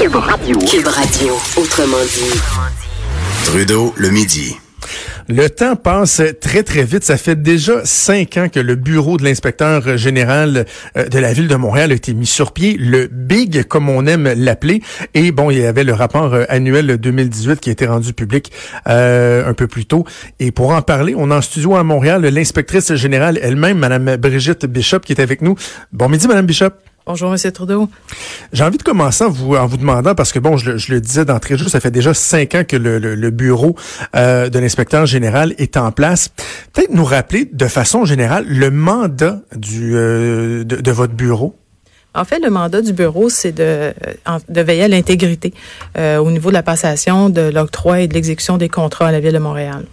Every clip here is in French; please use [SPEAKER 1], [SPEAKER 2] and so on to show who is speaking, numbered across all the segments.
[SPEAKER 1] Cube Radio. Cube Radio, autrement dit.
[SPEAKER 2] Trudeau, le midi.
[SPEAKER 3] Le temps passe très, très vite. Ça fait déjà cinq ans que le bureau de l'inspecteur général euh, de la ville de Montréal a été mis sur pied, le BIG, comme on aime l'appeler. Et bon, il y avait le rapport euh, annuel 2018 qui a été rendu public euh, un peu plus tôt. Et pour en parler, on a en studio à Montréal l'inspectrice générale elle-même, Madame Brigitte Bishop, qui est avec nous. Bon midi, Madame Bishop.
[SPEAKER 4] Bonjour, M. Trudeau.
[SPEAKER 3] J'ai envie de commencer en vous, en vous demandant, parce que bon, je, le disais d'entrée de jeu, ça fait déjà cinq ans que le, bureau euh, de l'inspecteur général est en place. Peut-être nous rappeler de façon générale le mandat du, euh, de, votre bureau.
[SPEAKER 4] En fait, le mandat du bureau, c'est de, de veiller à l'intégrité euh, au niveau de la passation, de l'octroi et de l'exécution des contrats à la Ville de Montréal.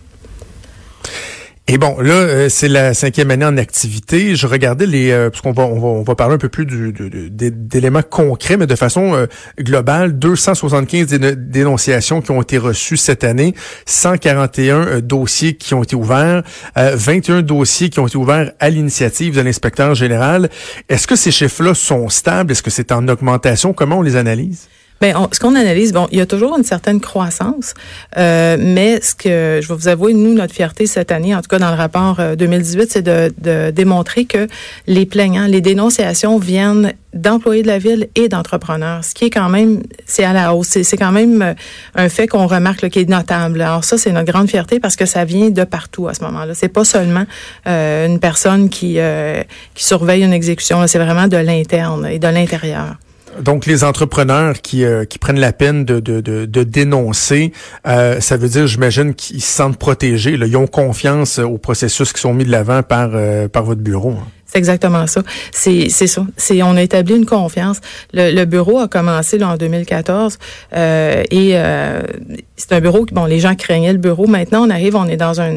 [SPEAKER 3] Et bon, là, euh, c'est la cinquième année en activité. Je regardais les, euh, parce qu'on va, on va, on va parler un peu plus du, d'éléments concrets, mais de façon euh, globale, 275 dénonciations qui ont été reçues cette année, 141 dossiers qui ont été ouverts, 21 dossiers qui ont été ouverts à l'initiative de l'inspecteur général. Est-ce que ces chiffres-là sont stables? Est-ce que c'est en augmentation? Comment on les analyse?
[SPEAKER 4] Ben, ce qu'on analyse, bon, il y a toujours une certaine croissance, euh, mais ce que je vais vous avouer, nous, notre fierté cette année, en tout cas dans le rapport 2018, euh, c'est de, de, démontrer que les plaignants, les dénonciations viennent d'employés de la ville et d'entrepreneurs, ce qui est quand même, c'est à la hausse. C'est quand même euh, un fait qu'on remarque qui est notable. Alors ça, c'est notre grande fierté parce que ça vient de partout à ce moment-là. C'est pas seulement euh, une personne qui, euh, qui surveille une exécution, c'est vraiment de l'interne et de l'intérieur.
[SPEAKER 3] Donc, les entrepreneurs qui, euh, qui prennent la peine de, de, de, dénoncer, euh, ça veut dire, j'imagine, qu'ils se sentent protégés. Là. Ils ont confiance aux processus qui sont mis de l'avant par, euh, par votre bureau. Hein.
[SPEAKER 4] C'est exactement ça. C'est c'est ça. C'est on a établi une confiance. Le, le bureau a commencé là, en 2014 euh, et euh, c'est un bureau qui bon les gens craignaient le bureau. Maintenant on arrive, on est dans un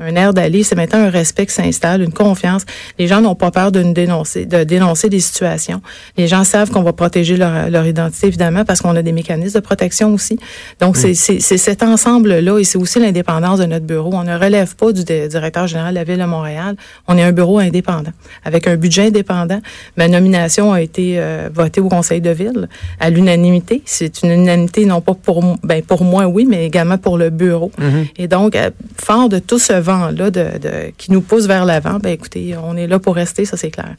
[SPEAKER 4] un air d'aller. C'est maintenant un respect qui s'installe, une confiance. Les gens n'ont pas peur de nous dénoncer, de dénoncer des situations. Les gens savent qu'on va protéger leur, leur identité évidemment parce qu'on a des mécanismes de protection aussi. Donc c'est c'est cet ensemble là et c'est aussi l'indépendance de notre bureau. On ne relève pas du directeur général de la ville de Montréal. On est un bureau indépendant avec un budget indépendant. Ma nomination a été euh, votée au Conseil de ville à l'unanimité. C'est une unanimité non pas pour ben pour moi oui, mais également pour le bureau. Mm-hmm. Et donc euh, fort de tout ce vent là de, de qui nous pousse vers l'avant, ben écoutez, on est là pour rester, ça c'est clair.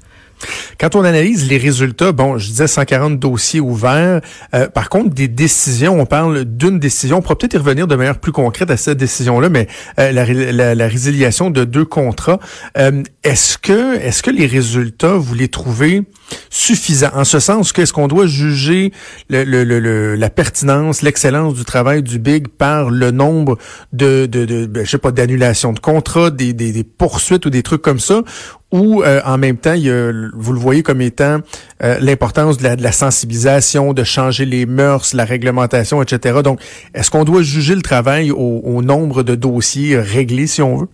[SPEAKER 3] Quand on analyse les résultats, bon, je disais 140 dossiers ouverts. Euh, par contre, des décisions, on parle d'une décision. On pourra peut-être y revenir de manière plus concrète à cette décision-là, mais euh, la, la, résiliation de deux contrats. Euh, est-ce que, est-ce que les résultats, vous les trouvez suffisants en ce sens que est-ce qu'on doit juger la pertinence, l'excellence du travail du Big par le nombre de, de, de ben, sais pas, d'annulations de contrats, des, poursuites ou des trucs comme ça, ou euh, en même temps, vous le voyez comme étant euh, l'importance de la, de la, sensibilisation, de changer les mœurs, la réglementation, etc. Donc, est-ce qu'on doit juger le travail au, au nombre de dossiers réglés, si on veut?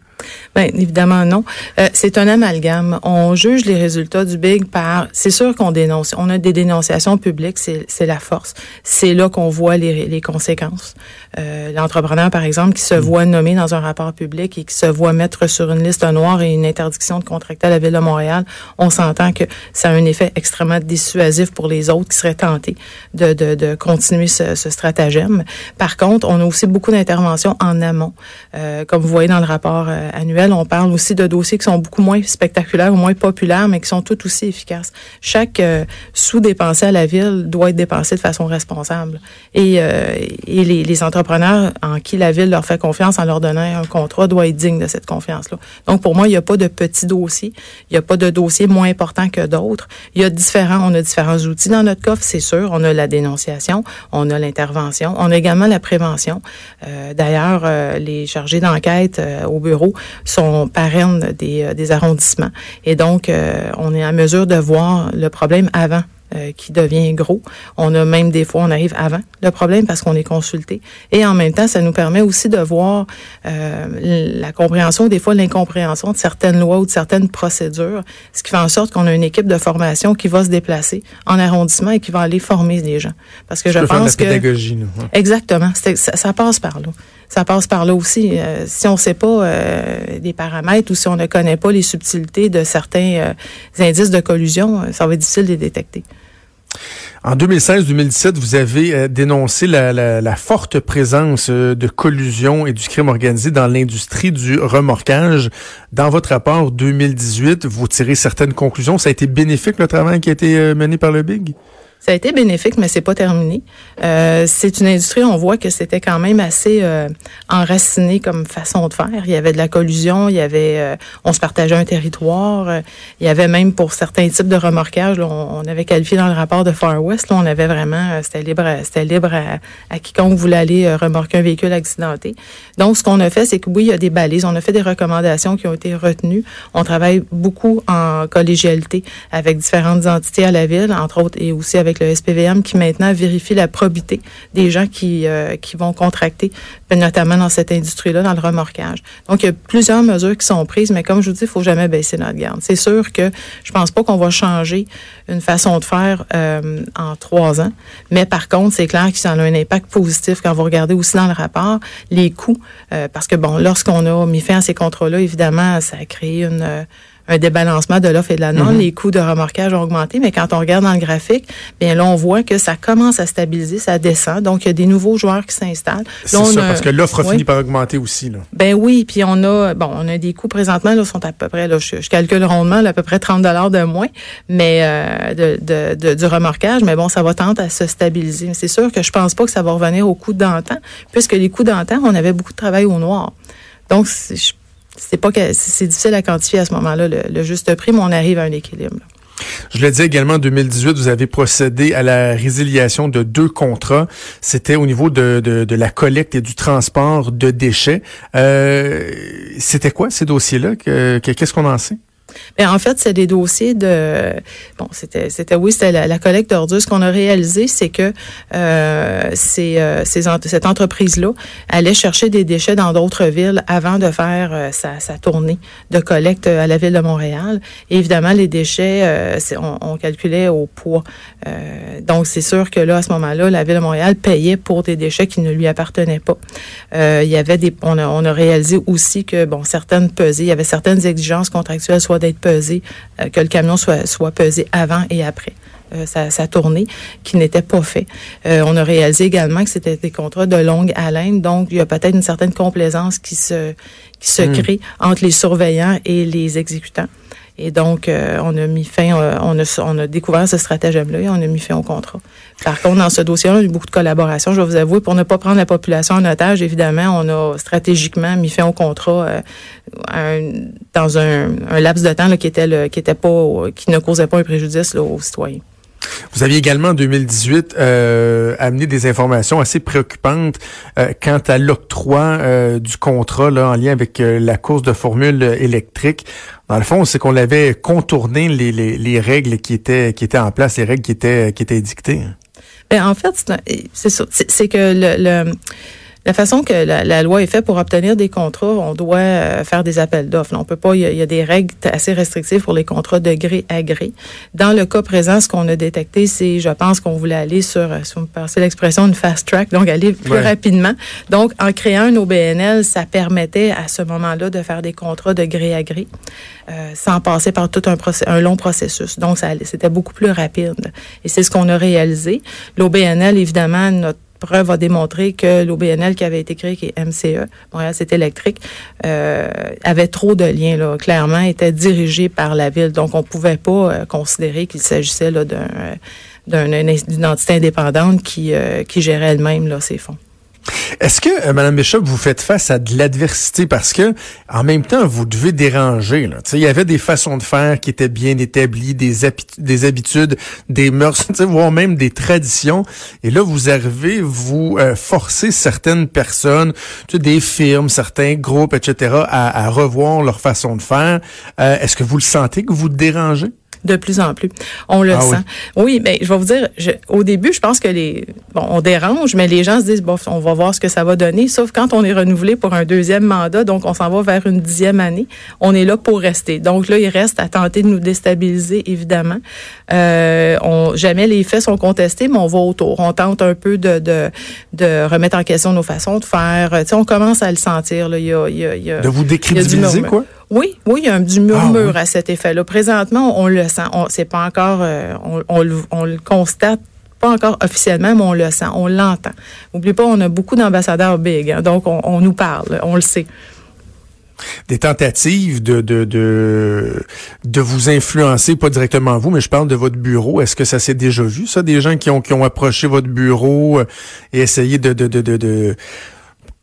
[SPEAKER 4] Bien, évidemment non. Euh, c'est un amalgame. On juge les résultats du Big par... C'est sûr qu'on dénonce. On a des dénonciations publiques, c'est la force. C'est là qu'on voit les, les conséquences. Euh, L'entrepreneur, par exemple, qui se mm. voit nommé dans un rapport public et qui se voit mettre sur une liste noire et une interdiction de contracter à la Ville de Montréal, on s'entend que ça a un effet extrêmement dissuasif pour les autres qui seraient tentés de, de, de continuer ce, ce, stratagème. Par contre, on a aussi beaucoup d'interventions en amont. Euh, comme vous voyez dans le rapport euh, annuel, on parle aussi de dossiers qui sont beaucoup moins spectaculaires ou moins populaires, mais qui sont tout aussi efficaces. Chaque euh, sous-dépensé à la ville doit être dépensé de façon responsable. Et, euh, et les, les, entrepreneurs en qui la ville leur fait confiance en leur donnant un contrat doivent être dignes de cette confiance-là. Donc, pour moi, il n'y a pas de petits dossiers. Il n'y a pas de dossiers moins importants que d'autres. Il y a différents, on a différents outils dans notre coffre, c'est sûr. On a la dénonciation, on a l'intervention, on a également la prévention. Euh, D'ailleurs, euh, les chargés d'enquête au bureau sont parraines des, euh, des arrondissements. Et donc, euh, on est à mesure de voir le problème avant euh, qui devient gros. On a même des fois, on arrive avant le problème parce qu'on est consulté. Et en même temps, ça nous permet aussi de voir euh, la compréhension, des fois l'incompréhension de certaines lois ou de certaines procédures, ce qui fait en sorte qu'on a une équipe de formation qui va se déplacer en arrondissement et qui va aller former les gens.
[SPEAKER 3] Parce que je pense que nous,
[SPEAKER 4] exactement, ça, ça, passe par là. Ça passe par là aussi. Euh, si on ne sait pas euh, des paramètres ou si on ne connaît pas les subtilités de certains indices de collusion, ça va être difficile de les détecter.
[SPEAKER 3] En 2016-2017, vous avez euh, dénoncé la, la, forte présence euh, de collusion et du crime organisé dans l'industrie du remorquage. Dans votre rapport 2018, vous tirez certaines conclusions. Ça a été bénéfique le travail qui a été euh, mené par le BIG?
[SPEAKER 4] Ça a été bénéfique, mais c'est pas terminé. Euh, c'est une industrie, on voit que c'était quand même assez euh, enraciné comme façon de faire. Il y avait de la collusion, il y avait, euh, on se partageait un territoire. Euh, il y avait même pour certains types de remorquage, on, avait qualifié dans le rapport de Far West, là, on avait vraiment, c'était libre, c'était libre à, à, quiconque voulait aller remorquer un véhicule accidenté. Donc, ce qu'on a fait, c'est que oui, il y a des balises. On a fait des recommandations qui ont été retenues. On travaille beaucoup en collégialité avec différentes entités à la ville, entre autres, et aussi avec avec le SPVM qui maintenant vérifie la probité des gens qui, euh, qui vont contracter, notamment dans cette industrie-là, dans le remorquage. Donc, il y a plusieurs mesures qui sont prises, mais comme je vous dis, il faut jamais baisser notre garde. C'est sûr que je pense pas qu'on va changer une façon de faire euh, en trois ans, mais par contre, c'est clair que ça a un impact positif quand vous regardez aussi dans le rapport les coûts, euh, parce que bon, lorsqu'on a mis fin à ces contrats-là, évidemment, ça a créé une un débalancement de l'offre et de la demande. Mhm. Les coûts de remorquage ont augmenté, mais quand on regarde dans le graphique, bien là, on voit que ça commence à stabiliser, ça descend. Donc, il y a des nouveaux joueurs qui s'installent.
[SPEAKER 3] C'est ça, parce que l'offre finit par augmenter aussi. Là.
[SPEAKER 4] Ben oui, puis on a, bon, on a des coûts présentement, là, sont à peu près, là, je, calcule rondement, à peu près 30 dollars de moins, mais euh, de, de, du remorquage. Mais bon, ça va tenter à se stabiliser. C'est sûr que je pense pas que ça va revenir aux coûts d'antan, puisque les coûts d'antan, on avait beaucoup de travail au noir. Donc, je c'est pas que c'est difficile à quantifier à ce moment-là le, juste prix, mais on arrive à un équilibre.
[SPEAKER 3] Je le dis également, en 2018, vous avez procédé à la résiliation de deux contrats. C'était au niveau de, de, la collecte et du transport de déchets. Euh, C'était quoi ces dossiers-là? Qu'est-ce qu'on en sait?
[SPEAKER 4] Bien, en fait, c'est des dossiers de bon, c'était c'était oui, c'était la, collecte d'ordures. Ce qu'on a réalisé, c'est que euh, ces, euh, ces cette entreprise-là allait chercher des déchets dans d'autres villes avant de faire euh, sa, sa, tournée de collecte à la ville de Montréal. Évidemment, les déchets, euh, on, on, calculait au poids. Euh, donc, c'est sûr que là, à ce moment-là, la ville de Montréal payait pour des déchets qui ne lui appartenaient pas. il y avait des, on a, on a réalisé aussi que bon, certaines pesées, il y avait certaines exigences contractuelles, soit d'être pesé, euh, que le camion soit, soit pesé avant et après. Euh, sa, tournée, qui n'était pas fait. Euh, on a réalisé également que c'était des contrats de longue haleine, donc il y a peut-être une certaine complaisance qui se qui se hmm. crée entre les surveillants et les exécutants. Et donc, euh, on a mis fin, euh, on, a, on a découvert ce stratagème-là et on a mis fin au contrat. Par contre, dans ce dossier-là, on a eu beaucoup de collaboration. Je vais vous avouer, pour ne pas prendre la population en otage, évidemment, on a stratégiquement mis fin au contrat euh, dans un, un, laps de temps là, qui était le, qui était pas, qui ne causait pas un préjudice là, aux citoyens.
[SPEAKER 3] Vous aviez également en 2018 euh, amené des informations assez préoccupantes euh, quant à l'octroi euh, du contrat là, en lien avec euh, la course de formule électrique. Dans le fond, c'est qu'on avait contourné les, les, les, règles qui étaient qui étaient en place, les règles qui étaient qui étaient dictées.
[SPEAKER 4] Ben, en fait, c'est c'est que le, le la façon que la, loi est faite pour obtenir des contrats, on doit euh, faire des appels d'offres. On peut pas, il y, a, des règles assez restrictives pour les contrats de gré à gré. Dans le cas présent, ce qu'on a détecté, c'est, je pense qu'on voulait aller sur, si vous me passez l'expression, une fast track, donc aller plus rapidement. Donc, en créant un OBNL, ça permettait à ce moment-là de faire des contrats de gré à gré, euh, sans passer par tout un, un long processus. Donc, ça, c'était beaucoup plus rapide. Et c'est ce qu'on a réalisé. L'OBNL, évidemment, notre preuve a démontré que l'OBNL qui avait été créé, qui est MCE, Montréal c'est électrique, euh, avait trop de liens, là, clairement, était dirigé par la ville. Donc, on pouvait pas euh, considérer qu'il s'agissait là, d'un, d'une entité indépendante qui, euh, qui gérait elle-même là, ses fonds.
[SPEAKER 3] Est-ce que, euh, Madame Bishop, vous faites face à de l'adversité? Parce que, en même temps, vous devez déranger. Il y avait des façons de faire qui étaient bien établies, des, des habitudes, des mœurs, voire même des traditions. Et là, vous arrivez, vous euh, forcez certaines personnes, des firmes, certains groupes, etc., à, à revoir leur façon de faire. Euh, est-ce que vous le sentez que vous dérangez?
[SPEAKER 4] De plus en plus. On le ah sent. Oui, mais je vais vous dire, au début, je pense que les. Bon, on dérange, mais les gens se disent, bon, on va voir ce que ça va donner. Sauf quand on est renouvelé pour un deuxième mandat, donc on s'en va vers une dixième année, on est là pour rester. Donc là, il reste à tenter de nous déstabiliser, évidemment. Euh, on, jamais les faits sont contestés, mais on va autour. On tente un peu de, de, de remettre en question nos façons de faire. Tu sais, on commence à le sentir. Là. Il y a, il y a,
[SPEAKER 3] de vous décrédibiliser, quoi?
[SPEAKER 4] Oui, oui, il y a du murmure ah, à cet effet-là. Présentement, on le sent. On, c'est pas encore, euh, on, on, le constate pas encore officiellement, mais on le sent, on l'entend. N'oublie pas, on a beaucoup d'ambassadeurs big, hein, donc on, on nous parle, on le sait
[SPEAKER 3] des tentatives de, de, de, de vous influencer, pas directement vous, mais je parle de votre bureau. Est-ce que ça s'est déjà vu, ça, des gens qui ont, qui ont approché votre bureau euh, et essayé de, de, de, de, de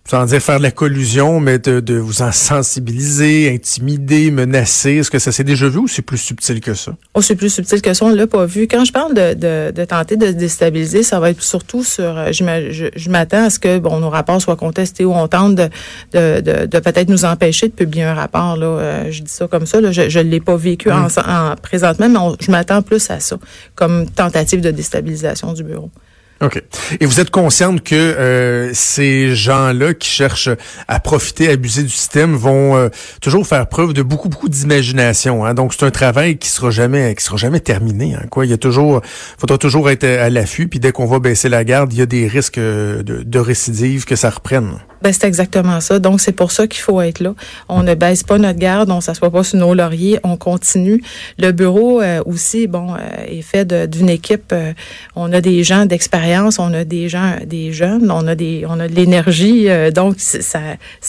[SPEAKER 3] sans dire faire de la collusion, mais de, de vous en sensibiliser, intimider, menacer. Est-ce que ça s'est déjà vu ou c'est plus subtil que ça?
[SPEAKER 4] Oh, c'est plus subtil que ça, on l'a pas vu. Quand je parle de, de, de, tenter de déstabiliser, ça va être surtout sur, euh, je, m'attends à ce que bon nos rapports soient contestés ou on tente de, de, de, de peut-être nous empêcher de publier un rapport. Là. Euh, je dis ça comme ça, là. je ne l'ai pas vécu en, en, présentement, mais je m'attends plus à ça comme tentative de déstabilisation du bureau.
[SPEAKER 3] OK. Et vous êtes consciente que euh, ces gens-là qui cherchent à profiter, à abuser du système vont euh, toujours faire preuve de beaucoup, beaucoup d'imagination. Hein? Donc, c'est un travail qui sera jamais qui sera jamais terminé. Hein, quoi. Il y a toujours, faudra toujours être à l'affût. Puis dès qu'on va baisser la garde, il y a des risques de, de récidive que ça reprenne.
[SPEAKER 4] Ben, c'est exactement ça. Donc, c'est pour ça qu'il faut être là. On ne baisse pas notre garde, on s'assoit pas sur nos lauriers, on continue. Le bureau euh, aussi, bon, est fait d'une équipe. on a des gens d'expérience on a des gens, des jeunes, on a des, on a de l'énergie. Euh, donc, c'est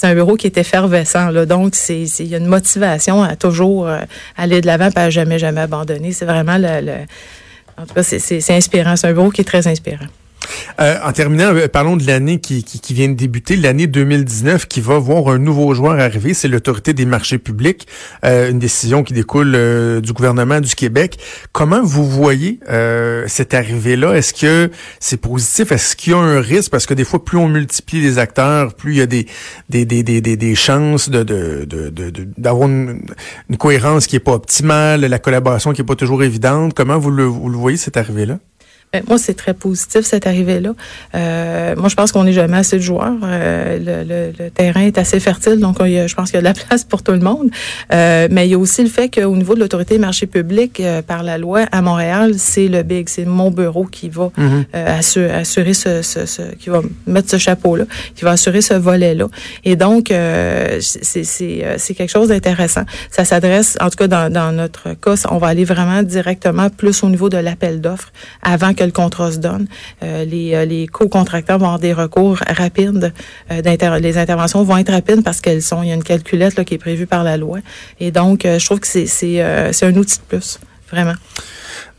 [SPEAKER 4] un bureau qui est effervescent. Là, donc, c'est, il y a une motivation à toujours euh, aller de l'avant, pas jamais, jamais abandonner. C'est vraiment le, le en tout cas, c'est inspirant. C'est un bureau qui est très inspirant.
[SPEAKER 3] Euh, en terminant, euh, parlons de l'année qui, qui, qui, vient de débuter, l'année 2019 qui va voir un nouveau joueur arriver, c'est l'autorité des marchés publics, euh, une décision qui découle du gouvernement du Québec. Comment vous voyez cette arrivée-là? Est-ce que c'est positif? Est-ce qu'il y a un risque? Parce que des fois, plus on multiplie les acteurs, plus il y a des, des, des, des, des, chances de, de, de, d'avoir une, une, cohérence qui est pas optimale, la collaboration qui est pas toujours évidente. Comment vous le, vous le voyez, cette arrivée-là?
[SPEAKER 4] Ben, moi, c'est très positif cette arrivée-là. Euh, moi, je pense qu'on n'est jamais assez de joueurs. Euh, le, le, terrain est assez fertile, donc je pense qu'il y a de la place pour tout le monde. Euh, mais il y a aussi le fait qu'au niveau de l'autorité des marchés publics, euh, par la loi à Montréal, c'est le big, c'est mon bureau qui va mm-hmm. euh, assurer, assurer ce, ce, ce, qui va mettre ce chapeau-là, qui va assurer ce volet-là. Et donc, c'est quelque chose d'intéressant. Ça s'adresse, en tout cas dans, dans notre cas, on va aller vraiment directement plus au niveau de l'appel d'offres avant que le contrat se donne. Euh, les, euh, les co-contracteurs vont avoir des recours rapides. Euh, les interventions vont être rapides parce qu'elles sont, il y a une calculette qui est prévue par la loi. Et donc, je trouve que c'est un outil de plus, vraiment.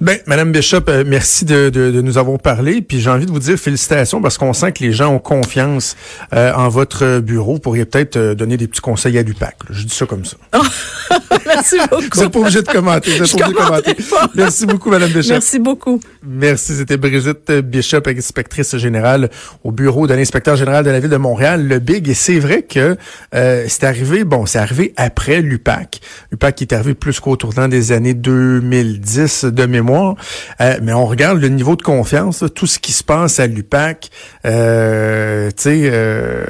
[SPEAKER 3] Ben, Madame Bishop, euh, merci de, de, de, nous avoir parlé. Puis j'ai envie de vous dire félicitations parce qu'on sent que les gens ont confiance euh, en votre bureau. Vous pourriez peut-être euh, donner des petits conseils à l'UPAC. Je dis ça comme ça.
[SPEAKER 4] merci beaucoup.
[SPEAKER 3] vous n'êtes pas obligé de commenter. Vous êtes pas obligé de commenter. Merci beaucoup, Madame Bishop.
[SPEAKER 4] Merci beaucoup.
[SPEAKER 3] Merci. C'était Brigitte Bishop, inspectrice générale au bureau de l'inspecteur général de la ville de Montréal, le Big. Et c'est vrai que c'est arrivé, bon, c'est arrivé après l'UPAC. L'UPAC qui est arrivé plus qu'au tournant des années 2010 de mémoire euh, mais on regarde le niveau de confiance, tout ce qui se passe à l'UPAC, euh, tu sais, euh,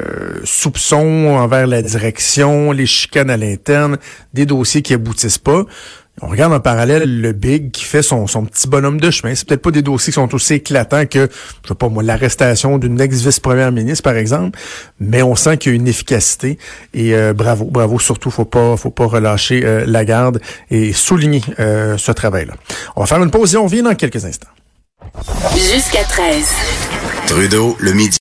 [SPEAKER 3] soupçons envers la direction, les chicanes à l'interne, des dossiers qui aboutissent pas. On regarde en parallèle le Big qui fait son, son petit bonhomme de chemin. C'est peut-être pas des dossiers qui sont aussi éclatants que, je sais pas moi, l'arrestation d'une ex-vice-première ministre, par exemple, mais on sent qu'il y a une efficacité et euh, bravo, bravo. Surtout, faut pas, faut pas relâcher euh, la garde et souligner euh, ce travail-là. On va faire une pause et on vient dans quelques instants.
[SPEAKER 1] Jusqu'à 13.
[SPEAKER 2] Trudeau, le midi.